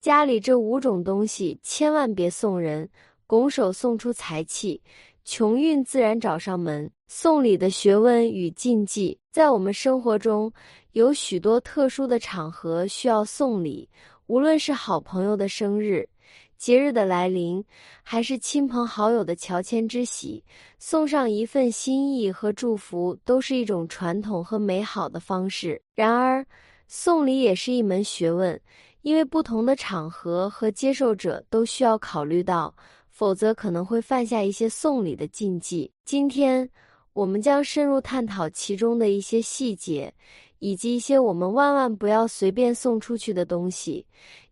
家里这五种东西千万别送人，拱手送出财气，穷运自然找上门。送礼的学问与禁忌，在我们生活中有许多特殊的场合需要送礼，无论是好朋友的生日。节日的来临，还是亲朋好友的乔迁之喜，送上一份心意和祝福，都是一种传统和美好的方式。然而，送礼也是一门学问，因为不同的场合和接受者都需要考虑到，否则可能会犯下一些送礼的禁忌。今天，我们将深入探讨其中的一些细节。以及一些我们万万不要随便送出去的东西，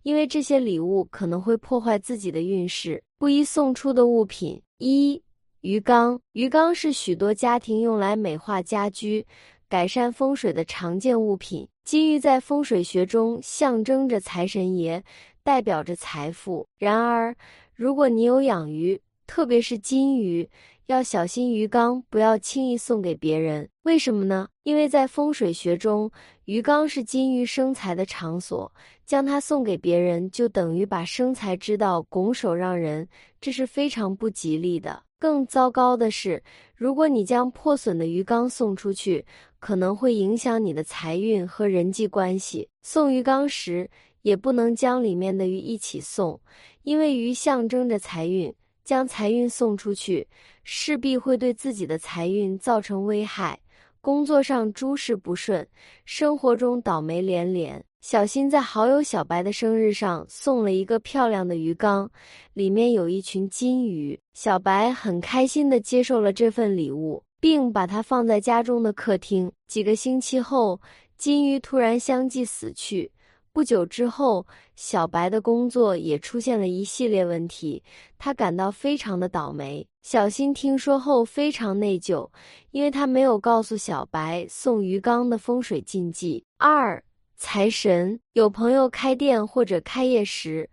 因为这些礼物可能会破坏自己的运势。不宜送出的物品：一、鱼缸。鱼缸是许多家庭用来美化家居、改善风水的常见物品。金鱼在风水学中象征着财神爷，代表着财富。然而，如果你有养鱼，特别是金鱼，要小心鱼缸，不要轻易送给别人。为什么呢？因为在风水学中，鱼缸是金鱼生财的场所，将它送给别人，就等于把生财之道拱手让人，这是非常不吉利的。更糟糕的是，如果你将破损的鱼缸送出去，可能会影响你的财运和人际关系。送鱼缸时，也不能将里面的鱼一起送，因为鱼象征着财运。将财运送出去，势必会对自己的财运造成危害，工作上诸事不顺，生活中倒霉连连。小新在好友小白的生日上送了一个漂亮的鱼缸，里面有一群金鱼。小白很开心地接受了这份礼物，并把它放在家中的客厅。几个星期后，金鱼突然相继死去。不久之后，小白的工作也出现了一系列问题，他感到非常的倒霉。小新听说后非常内疚，因为他没有告诉小白送鱼缸的风水禁忌。二财神，有朋友开店或者开业时，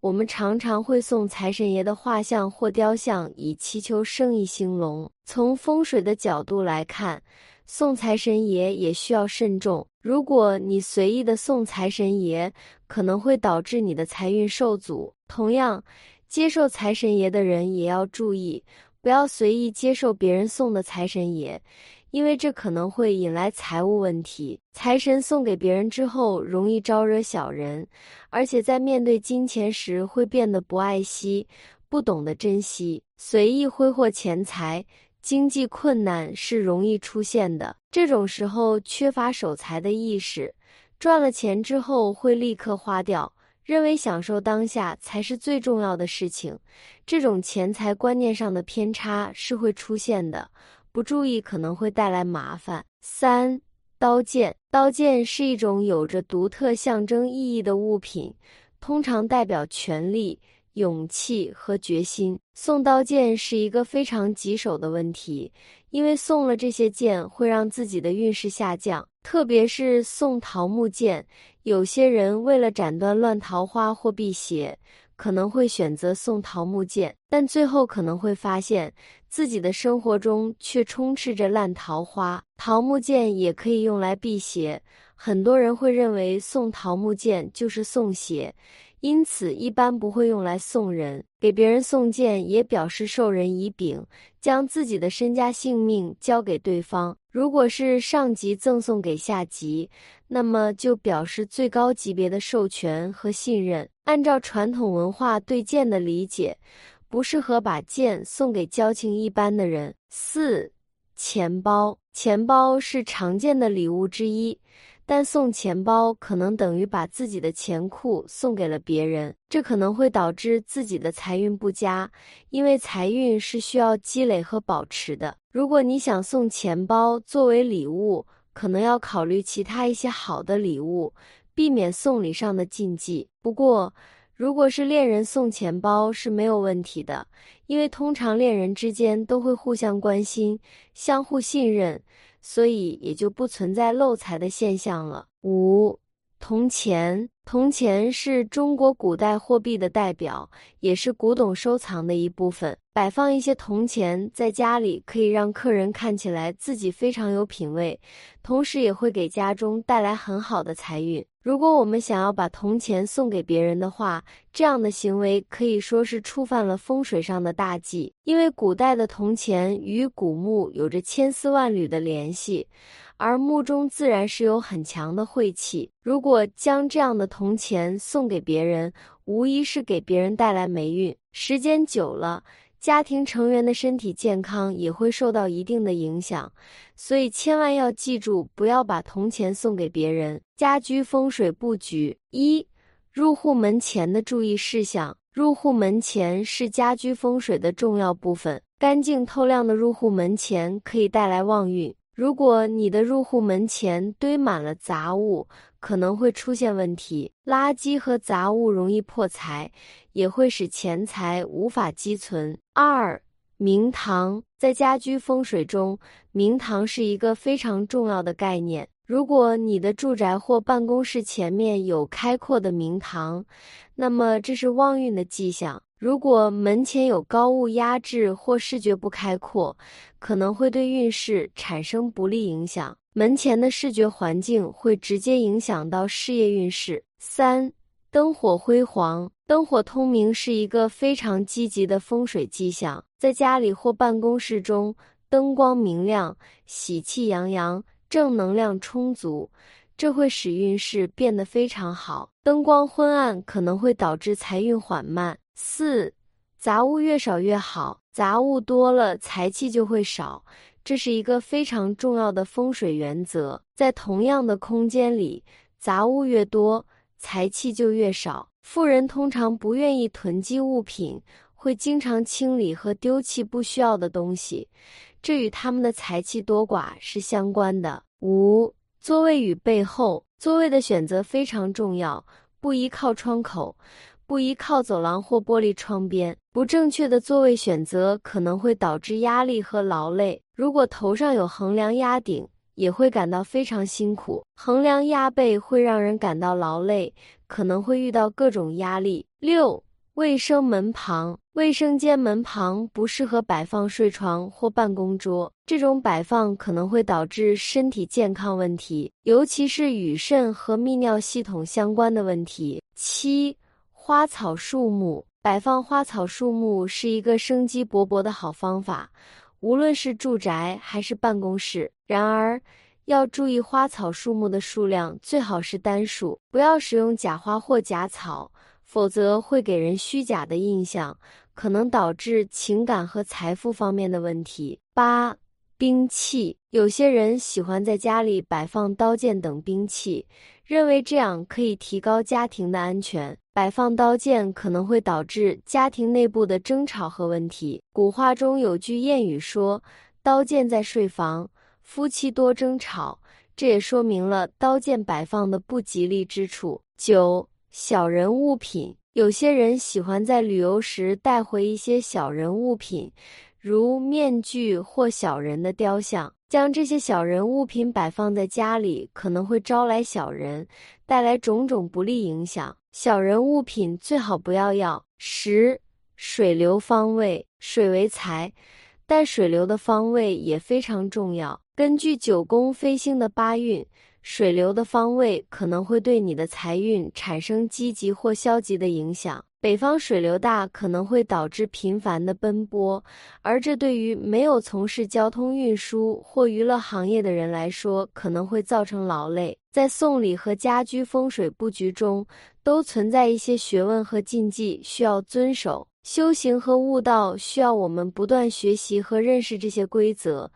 我们常常会送财神爷的画像或雕像，以祈求生意兴隆。从风水的角度来看，送财神爷也需要慎重。如果你随意的送财神爷，可能会导致你的财运受阻。同样，接受财神爷的人也要注意，不要随意接受别人送的财神爷，因为这可能会引来财务问题。财神送给别人之后，容易招惹小人，而且在面对金钱时会变得不爱惜、不懂得珍惜，随意挥霍钱财。经济困难是容易出现的，这种时候缺乏守财的意识，赚了钱之后会立刻花掉，认为享受当下才是最重要的事情。这种钱财观念上的偏差是会出现的，不注意可能会带来麻烦。三刀剑，刀剑是一种有着独特象征意义的物品，通常代表权力。勇气和决心。送刀剑是一个非常棘手的问题，因为送了这些剑会让自己的运势下降，特别是送桃木剑。有些人为了斩断乱桃花或辟邪，可能会选择送桃木剑，但最后可能会发现自己的生活中却充斥着烂桃花。桃木剑也可以用来辟邪，很多人会认为送桃木剑就是送邪。因此，一般不会用来送人。给别人送剑，也表示授人以柄，将自己的身家性命交给对方。如果是上级赠送给下级，那么就表示最高级别的授权和信任。按照传统文化对剑的理解，不适合把剑送给交情一般的人。四，钱包，钱包是常见的礼物之一。但送钱包可能等于把自己的钱库送给了别人，这可能会导致自己的财运不佳，因为财运是需要积累和保持的。如果你想送钱包作为礼物，可能要考虑其他一些好的礼物，避免送礼上的禁忌。不过，如果是恋人送钱包是没有问题的，因为通常恋人之间都会互相关心、相互信任。所以也就不存在漏财的现象了。五铜钱，铜钱是中国古代货币的代表，也是古董收藏的一部分。摆放一些铜钱在家里，可以让客人看起来自己非常有品位，同时也会给家中带来很好的财运。如果我们想要把铜钱送给别人的话，这样的行为可以说是触犯了风水上的大忌，因为古代的铜钱与古墓有着千丝万缕的联系。而墓中自然是有很强的晦气，如果将这样的铜钱送给别人，无疑是给别人带来霉运。时间久了，家庭成员的身体健康也会受到一定的影响，所以千万要记住，不要把铜钱送给别人。家居风水布局一，入户门前的注意事项。入户门前是家居风水的重要部分，干净透亮的入户门前可以带来旺运。如果你的入户门前堆满了杂物，可能会出现问题。垃圾和杂物容易破财，也会使钱财无法积存。二，明堂在家居风水中，明堂是一个非常重要的概念。如果你的住宅或办公室前面有开阔的明堂，那么这是旺运的迹象。如果门前有高物压制或视觉不开阔，可能会对运势产生不利影响。门前的视觉环境会直接影响到事业运势。三、灯火辉煌，灯火通明是一个非常积极的风水迹象。在家里或办公室中，灯光明亮，喜气洋洋，正能量充足，这会使运势变得非常好。灯光昏暗可能会导致财运缓慢。四，杂物越少越好，杂物多了，财气就会少，这是一个非常重要的风水原则。在同样的空间里，杂物越多，财气就越少。富人通常不愿意囤积物品，会经常清理和丢弃不需要的东西，这与他们的财气多寡是相关的。五，座位与背后，座位的选择非常重要，不宜靠窗口。不宜靠走廊或玻璃窗边。不正确的座位选择可能会导致压力和劳累。如果头上有横梁压顶，也会感到非常辛苦。横梁压背会让人感到劳累，可能会遇到各种压力。六、卫生门旁，卫生间门旁不适合摆放睡床或办公桌，这种摆放可能会导致身体健康问题，尤其是与肾和泌尿系统相关的问题。七。花草树木摆放花草树木是一个生机勃勃的好方法，无论是住宅还是办公室。然而，要注意花草树木的数量最好是单数，不要使用假花或假草，否则会给人虚假的印象，可能导致情感和财富方面的问题。八、兵器，有些人喜欢在家里摆放刀剑等兵器，认为这样可以提高家庭的安全。摆放刀剑可能会导致家庭内部的争吵和问题。古话中有句谚语说：“刀剑在睡房，夫妻多争吵。”这也说明了刀剑摆放的不吉利之处。九小人物品，有些人喜欢在旅游时带回一些小人物品，如面具或小人的雕像。将这些小人物品摆放在家里，可能会招来小人，带来种种不利影响。小人物品最好不要要。十水流方位，水为财，但水流的方位也非常重要。根据九宫飞星的八运，水流的方位可能会对你的财运产生积极或消极的影响。北方水流大，可能会导致频繁的奔波，而这对于没有从事交通运输或娱乐行业的人来说，可能会造成劳累。在送礼和家居风水布局中，都存在一些学问和禁忌需要遵守。修行和悟道需要我们不断学习和认识这些规则，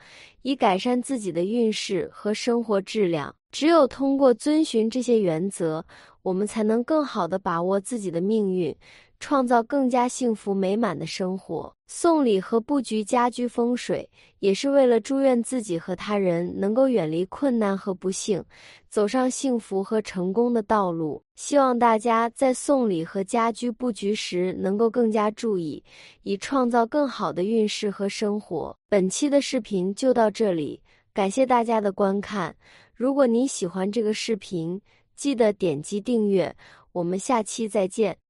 以改善自己的运势和生活质量。只有通过遵循这些原则，我们才能更好地把握自己的命运，创造更加幸福美满的生活。送礼和布局家居风水，也是为了祝愿自己和他人能够远离困难和不幸，走上幸福和成功的道路。希望大家在送礼和家居布局时能够更加注意，以创造更好的运势和生活。本期的视频就到这里，感谢大家的观看。如果您喜欢这个视频，记得点击订阅，我们下期再见。